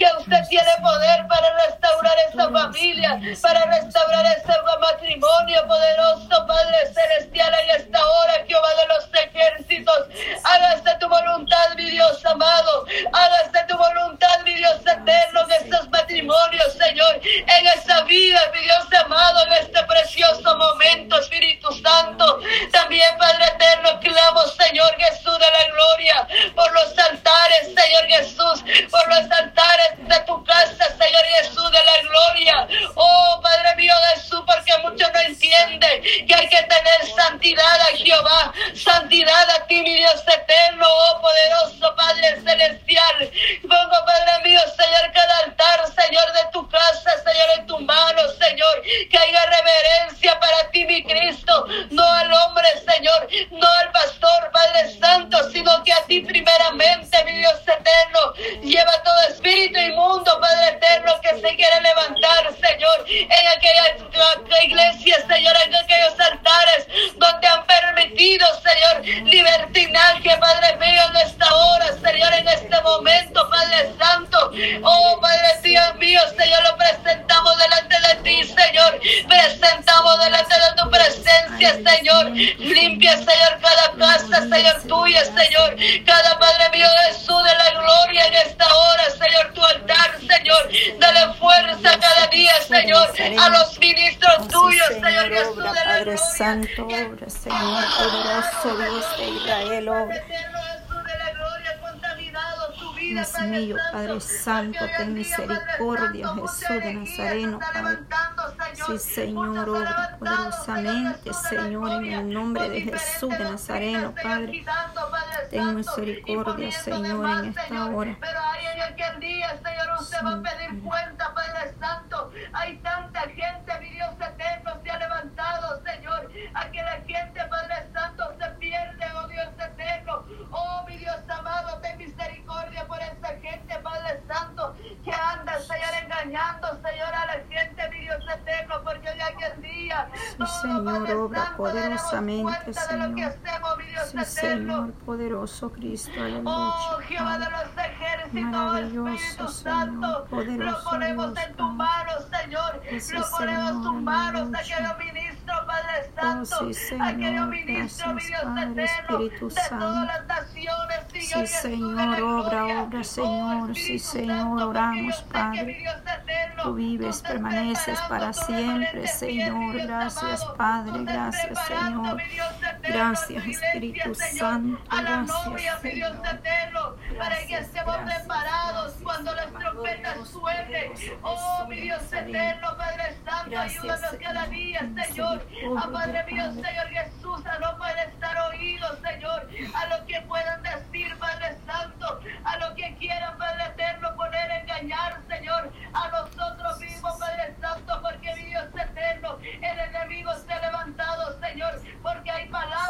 que usted tiene poder para restaurar esta familia, para restaurar este matrimonio poderoso, Padre Celestial, esta hora, Jehová de los ejércitos. Hágase tu voluntad, mi Dios amado. Hágase tu voluntad, mi Dios eterno, en estos matrimonios, Señor, en esta vida, mi Dios amado, en este precioso momento, Espíritu Santo. También, Padre eterno, clamo, Señor Jesús de la gloria, por los altares, Señor Jesús, por los altares de tu casa, Señor Jesús de la gloria. Oh, Padre mío Jesús, porque muchos no entienden que hay que tener santidad a Jehová, santidad a ti, mi Dios eterno, oh poderoso Padre celestial. Pongo, Padre mío, Señor, cada altar, Señor, de tu casa, Señor, en tus manos, Señor, que haya reverencia para ti, mi Cristo, no al hombre, Señor, no al pastor, Padre Santo, sino que a ti primeramente, mi Dios eterno, lleva todo espíritu inmundo, Padre eterno, que se quiere levantar, Señor, en aquella iglesia, Señor, en aquellos altares donde han permitido, Señor, libertinaje, Padre mío, en esta hora, Señor, en este momento, Padre Santo. Oh, Padre Dios mío, Señor, lo presentamos delante de ti, Señor. Presentamos delante de tu presencia, Señor. Limpia, Señor, cada casa, Señor, tuya, Señor. Cada Padre mío, Jesús de la gloria en esta hora, Señor, tu altar, Señor. Dale fuerza cada día, Señor, a los ministros tuyos, Señor Jesús de la Padre Santo, obra, Señor, poderoso Dios de Israel, obra. Dios mío, Padre Santo, ten misericordia, Jesús de Nazareno, Padre. Sí, Señor, obra poderosamente, Señor, en el nombre de Jesús de Nazareno, Padre. Ten misericordia, Señor, en esta hora. Pero hay en aquel día, Señor, usted va a pedir cuenta, Padre Santo. Hay tanta gente, mi Dios eterno, se ha levantado, Señor, a que la gente, Padre Santo, se pierde, oh Dios eterno. Oh, mi Dios amado, ten misericordia por esa gente, Padre Santo, que anda, Señor, engañando, Señor, a la gente, mi Dios eterno, porque hoy aquel día, Sí, Señor, obra poderosamente, Señor. Sí, Señor, poderoso Cristo, Oh, aleluya. Jehová de los ejércitos, Espíritu Señor, Santo, lo ponemos en tus Padre. manos, Señor. Lo ponemos en Señor, tus manos, aleluya. aquellos ministros, Padre Oh, Santo. aquellos ministros, mi Dios Padre, eterno, de todas Santo. las naciones, Señor Sí, Señor, obra, obra, Oh, Señor, sí, Señor, oramos, Padre. Tú vives, permaneces para siempre, Señor. Gracias. Padre, gracias, Señor. Gracias, Espíritu Santo, gracias, Señor. Para que estemos preparados cuando las trompetas suenen. Oh, mi Dios eterno, Padre Santo, ayúdanos cada día, Señor. A Padre mío. Señor Jesús, a no poder estar oídos, Señor, a lo que puedan decir, Padre Santo, a lo que quieran, Padre eterno, poner engañar, Señor, a nosotros mismos, Padre Santo, porque mi Dios eterno, el enemigo se ha levantado, Señor, porque hay palabras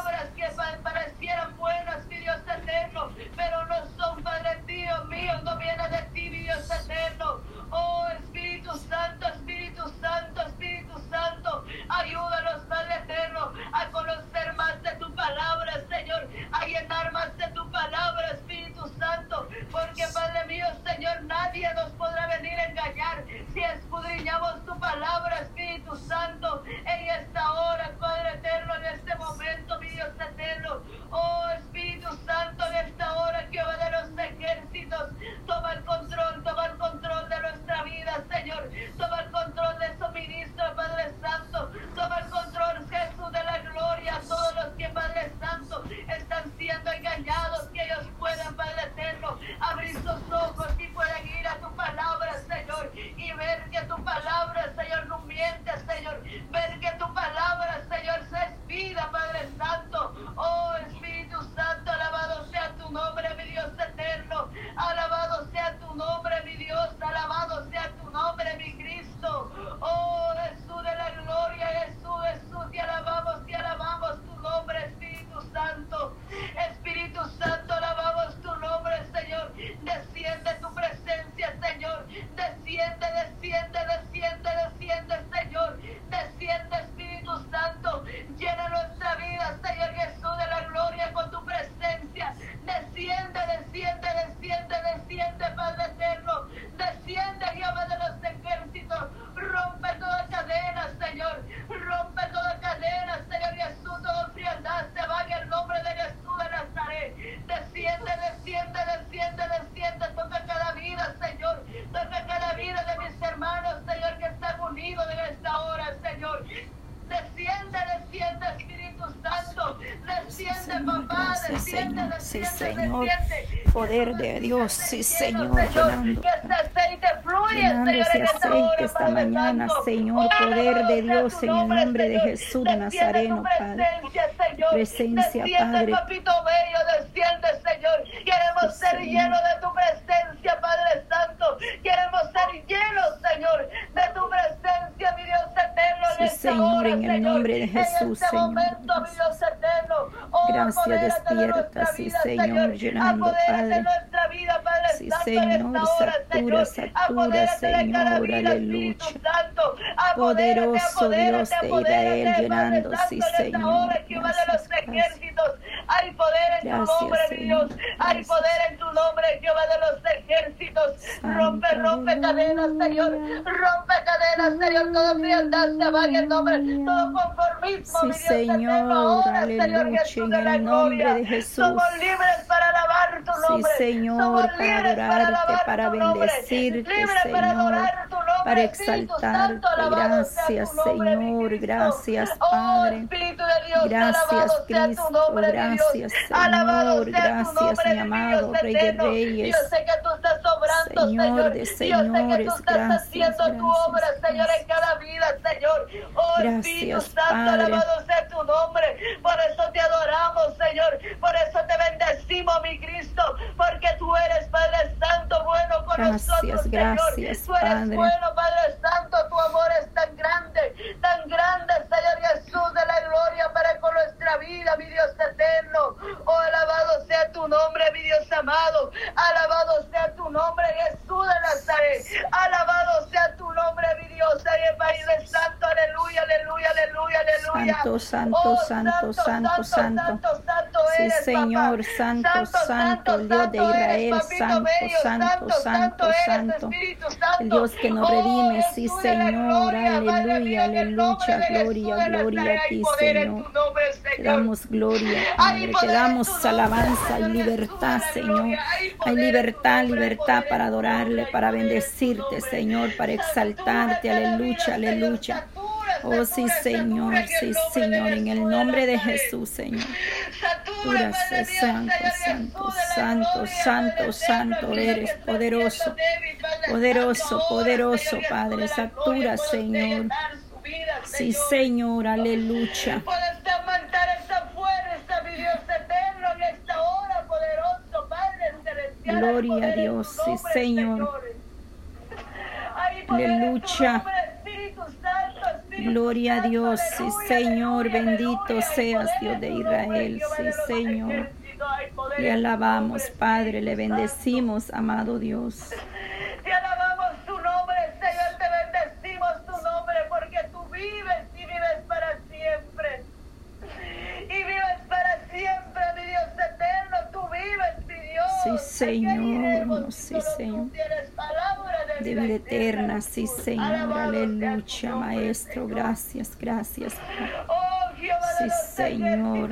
Poder de Dios, sí, Señor, Llenando Señor, ese aceite esta mañana. Señor, poder de Dios, en el nombre de. Jesús de Nazareno, Padre. presencia, Padre. papito bello, desciende, Señor. Queremos ser llenos de tu presencia, Padre Santo. Queremos ser llenos, Señor, de tu presencia, mi Dios eterno, en Sí, esta Señor, hora, en el Señor. nombre de Jesús, En este Señor. momento, mi Dios eterno. Oh, Gracias, despierta, sí, vida, Señor, llenando, Padre. de nuestra vida, Padre Sí, Santo, en Señor, esta hora, satura, Señor. satura, Señor, vida, aleluya. Espíritu Santo. Apodérate, Poderoso apodérate, Dios de Israel, llenando, Santo, sí, en esta Señor. de los Gracias, gracias. Hay poder en tu nombre, Señor. Dios. Hay poder en tu nombre, Jehová de los ejércitos. Rompe, Santo, rompe cadenas, Señor. Rompe cadenas, Señor. Toda frialdad se va en el nombre. Todo conformismo, Sí, mi Dios Señor. Ahora, Señor Jesús de la gloria. de Jesús. Somos libres para alabar tu Sí, nombre. Señor, Somos para adorarte, para bendecirte, para Señor, adorar tu nombre, para exaltarte. Gracias, Señor, gracias, Padre. Gracias, Cristo, gracias, Señor, gracias, mi amado Rey de. Reyes. Señor Señor. de señores, gracias, gracias, Señor, Señor. Oh, Gracias, Santo, alabado sea tu nombre. Por eso te adoramos, Señor. Por eso te bendecimos, mi Cristo. Porque tú eres, Padre Santo, bueno con Gracias, nosotros, Señor. gracias, Tú eres Padre. bueno, Padre Santo. Tu amor es tan grande, tan grande, Señor Jesús de la gloria para con nuestra vida, mi Dios eterno. Oh, alabado sea tu nombre, mi Dios amado. Alabado sea tu nombre, Jesús de Nazaret. Alabado sea tu nombre, mi Dios, Ay, Padre Santo. Aleluya, aleluya, aleluya, aleluya. Santo, santo, Oh, santo, santo, santo. santo, Sí, Señor, santo, santo, el Dios de Israel, santo, santo, santo, santo. El Dios que nos Oh, redime, sí, Señor, aleluya, aleluya, gloria, gloria a ti, Señor. Te damos gloria, Padre. Te damos alabanza y libertad, Señor. Hay libertad, libertad para adorarle, para bendecirte. Señor, para exaltarte. Aleluya, aleluya. Oh, sí, Señor, sí, Señor, en el nombre de. Jesús, Señor. Satura, Satúrase, santo, santo, santo, santo, santo eres, poderoso, poderoso, poderoso, Padre, satura, Señor. Sí, Señor. Aleluya. Gloria a Dios, sí, Señor. Aleluya. Gloria a Dios, sí, Señor, bendito seas, Dios de Israel, sí, Señor. Le alabamos, Padre, le bendecimos, amado Dios. Te alabamos tu nombre, Señor, te bendecimos tu nombre porque tú vives y vives para siempre. Y vives para siempre, mi Dios eterno, tú vives, mi Dios. Sí, ¿A qué Señor, sí, Señor. De vida eterna, sí? Señor, aleluya, Maestro, gracias, gracias. Oh, Sí, Señor,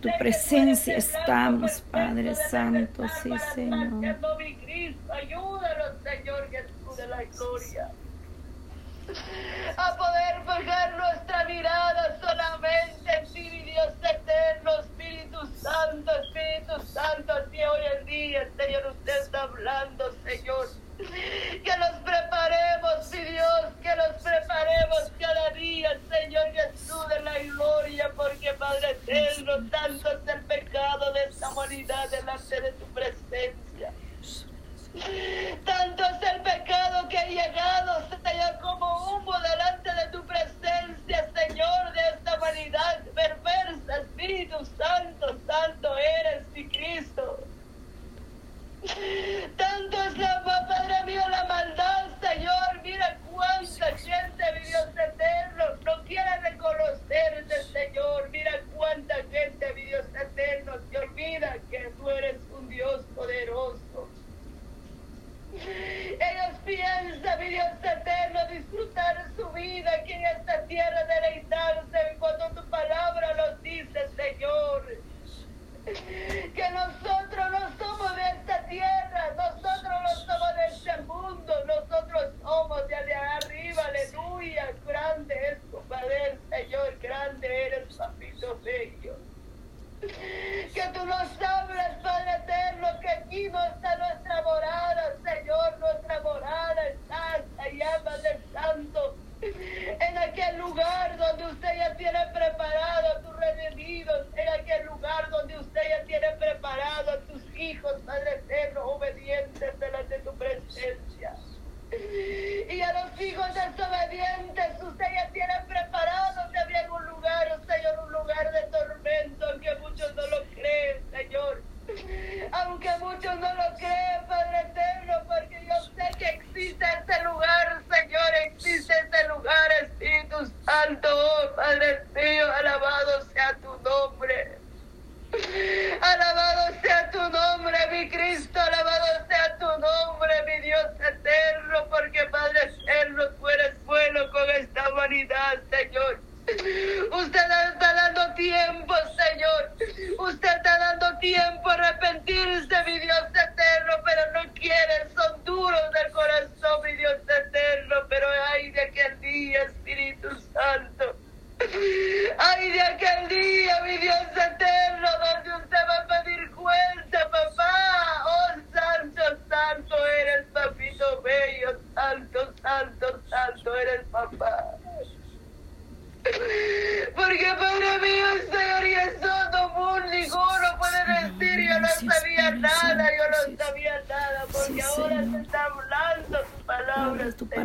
tu presencia estamos, Padre Santo, sí, Señor. Ayúdanos, Señor Jesús de la gloria a poder fijar nuestra mirada solamente en ti, mi Dios eterno, Espíritu Santo, Espíritu Santo, así hoy en día, Señor, usted está hablando, Señor. Que nos preparemos, mi Dios, que nos preparemos cada día, Señor Jesús de la gloria, porque Padre eterno, tanto es el pecado de esta humanidad delante de tu presencia. Tanto es el pecado que ha llegado, Señor, como humo delante de tu presencia, Señor, de esta humanidad perversa. Espíritu Santo, Santo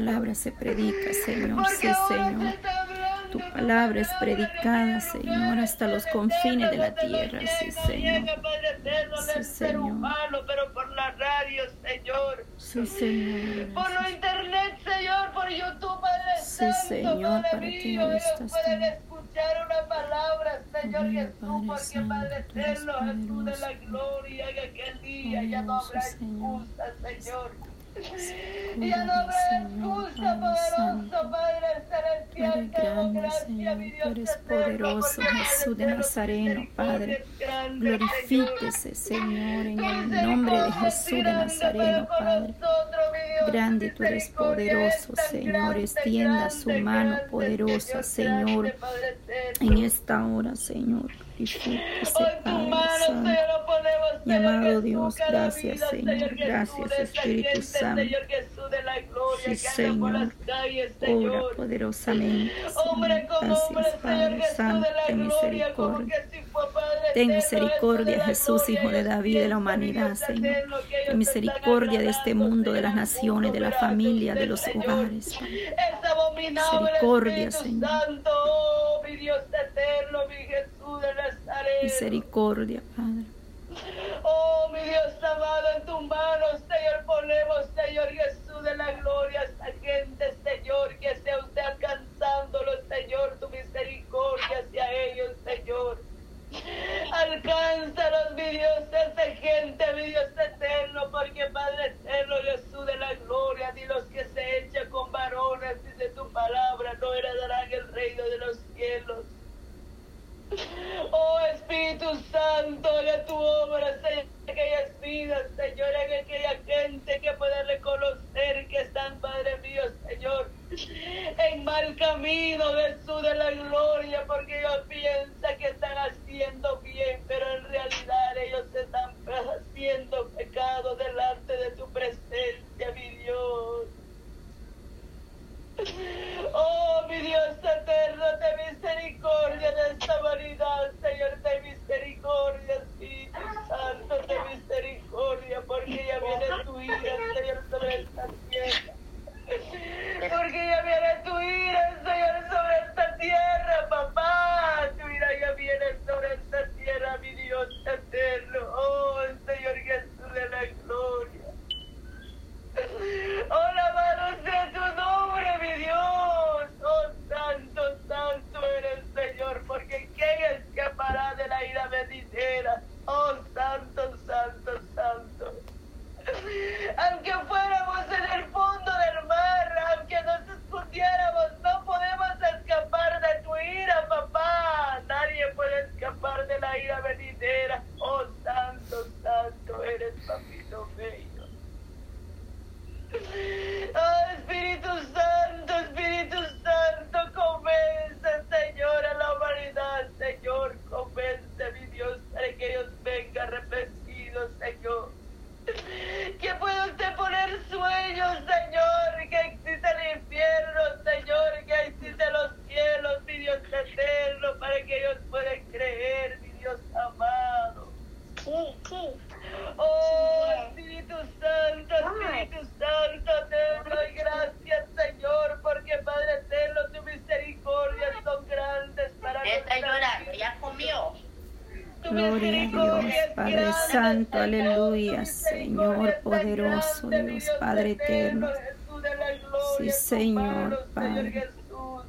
palabra se predica, Señor, sí, Señor. Tu palabra es predicada, Señor, hasta los confines de la tierra, sí, Señor. Sí, Señor. pero por la radio, Señor. Sí, Señor. Por lo internet, Señor, por YouTube, Padre Sí, Señor, para ti no estás pueden escuchar una palabra, Señor Jesús, porque Padre eterno, Jesús de la gloria, en aquel día ya no habrá excusa, Señor. Ya no habrá excusa, poderoso Padre celestial, Señor, tú eres poderoso, Jesús de Nazareno, Padre. Glorifíquese, Señor, en el nombre de Jesús de Nazareno, Padre. Grande tú eres poderoso, Señor. Extienda su mano poderosa, Señor, en esta hora, Señor. Glorifíquese, Padre Santo. Mi amado Dios, gracias, Señor. Gracias, Espíritu Santo. Sí, Señor. Obra poderosamente, Señor. Gracias, Padre Santo. Ten misericordia. Ten misericordia, Jesús, Hijo de David, de la humanidad, Señor. Ten misericordia de este mundo, de las naciones, de la familia, de los hogares. Misericordia, Señor. Misericordia, Padre. Oh, mi Dios amado, en tus manos, Señor, ponemos, Señor Jesús de la gloria, a esta gente, Señor, que sea usted alcanzándolo, Señor, tu misericordia hacia ellos, Señor. Alcánzalos, mi Dios, esta gente, mi Dios eterno, porque Padre eterno, Jesús de la gloria, ni los que se echan con varones, dice tu palabra, Espíritu Santo, haga tu obra, Señor, en aquellas vidas, Señor, en aquella gente que pueda reconocer que están, Padre mío, Señor, en mal camino, Jesús de la gloria, porque ellos piensan que están haciendo bien, pero en realidad ellos están haciendo pecado delante de tu presencia, mi Dios. Oh, mi Dios eterno, de misericordia de esta humanidad, Señor, de misericordia, Espíritu Santo, de misericordia, porque ya viene tu ira, Señor, sobre esta tierra. Porque ya ya comió. Gloria a Dios, Padre Santo, aleluya, Señor poderoso, Dios Padre eterno. Sí, Señor, Padre. Jesús.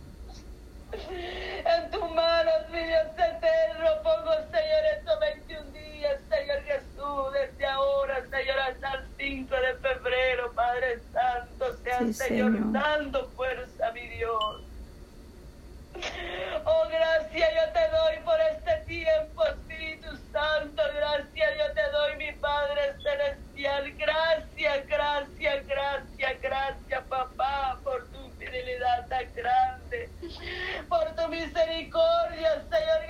En tus manos, mi Dios eterno, pongo, Señor, estos 21 días, Señor Jesús, desde ahora, Señor, hasta el 5 de febrero, Padre Santo, sea, Sí, Señor, Señor. dando fuerza, mi Dios. Oh, gracias yo te doy por este tiempo, Espíritu Santo. Gracias yo te doy, mi Padre Celestial. Gracias, gracias, gracias, gracias, papá, por tu fidelidad tan grande. Por tu misericordia, Señor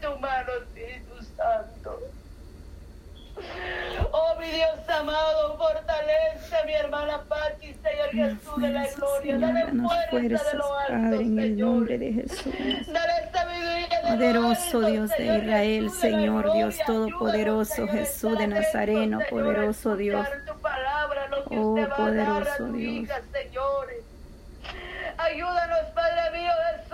Tu mano, Espíritu Santo. Oh, mi Dios amado, fortalece a mi hermana Patti, Señor Jesús de la gloria. Dale fuerza de lo alto, Padre, en el Señor. nombre de Jesús. Dale sabiduría de lo Poderoso alto, Dios de Israel, Jesús de la Señor gloria. Dios todopoderoso, Señor, Jesús de Nazareno, Señor, poderoso Dios. escuchar tu palabra, lo que Oh, usted va a dar a poderoso Dios. Ayúdanos, Padre mío, Jesús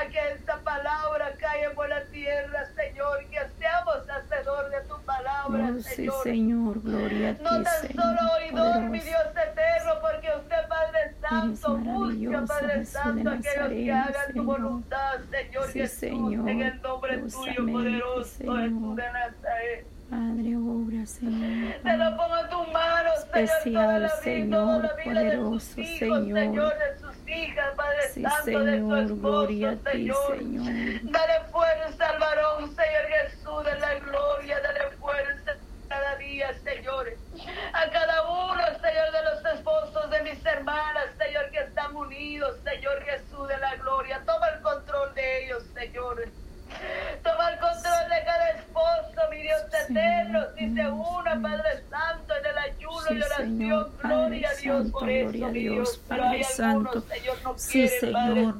a que esta palabra caiga por la tierra, Señor, que seamos hacedor de tu palabra, Oh, sí, Señor. Señor, gloria a ti, No tan Señor. solo oidor, mi poderoso. Dios eterno, porque usted, Padre Santo, busca, Padre de Santo, aquellos que hagan tu Señor. voluntad, Señor Sí, Jesús, Señor, en el nombre tuyo, gloriosamente, poderoso Señor. Jesús de Nazaret. Padre, obra, Señor. Te lo pongo en tus manos, Señor, Especial, toda la vida, Señor, toda la vida de sus poderoso, hijos, Señor. Señor, de sus hijas, Padre Sí, Santo, de su Señor, esposo, gloria a ti, Señor. Señor. Dale fuerza al varón, Señor Jesús, de la gloria, dale fuerza cada día, Señor. A cada uno, Señor, de los esposos de mis hermanas, Señor, que están unidos, Señor Jesús, de la gloria. Toma el control de ellos, Señor. Toma el control de cada esposo, mi Dios eterno. Si se una. Padre Santo, en el ayuno Sí, Señor, gloria a Padre Dios Santo, gloria a Dios, Padre Santo. Sí, Señor.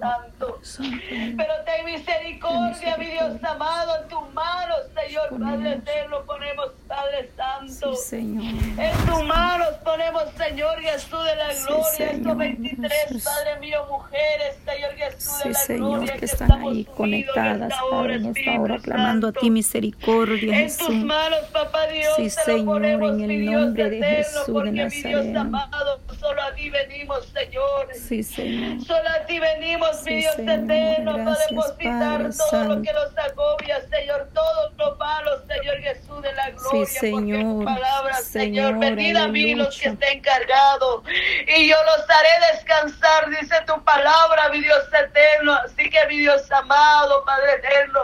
Pero ten misericordia, mi Dios amado, en tus manos, Señor, Padre eterno, ponemos, Padre Santo. Sí, Señor. En tus manos ponemos, Señor Jesús de la gloria, estos 23, Jesús. Padre mío, mujeres, Señor Jesús de Sí, la Señor, gloria, que están estamos ahí conectadas, Padre, en esta Espíritu hora, clamando a ti misericordia, En Jesús. tus manos, papá Dios, Sí, Señor, ponemos, en el nombre de Jesús porque mi Dios amado, solo a ti venimos, Señor. Sí, Señor. Solo a ti venimos, mi Sí, Dios Señor, eterno, para depositar Padre todo lo que nos agobia, Señor, todo lo malo, Señor Jesús porque Señor, tu palabra, Señor, Señor, venid a mí los que estén cargados, y yo los haré descansar, dice tu palabra, mi Dios eterno, así que mi Dios amado, Padre eterno,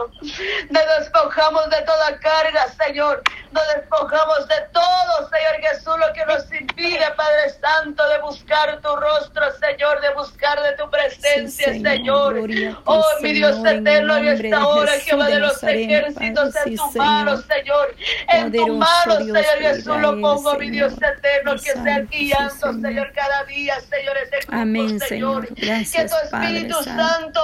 nos despojamos de toda carga, Señor, nos despojamos de todo, Señor Jesús, lo que nos impide, Padre Santo, de buscar tu rostro, Señor, de buscar de tu presencia, Sí, Señor. Oh, mi Dios eterno, en esta hora, Jehová de los ejércitos, en sí, tus Señor. En manos, Señor Jesús, lo pongo, mi Dios eterno, que sea guiando, Señor. Cada día, Señor, este Amén, Señor. Que tu Padre Espíritu Santo. Santo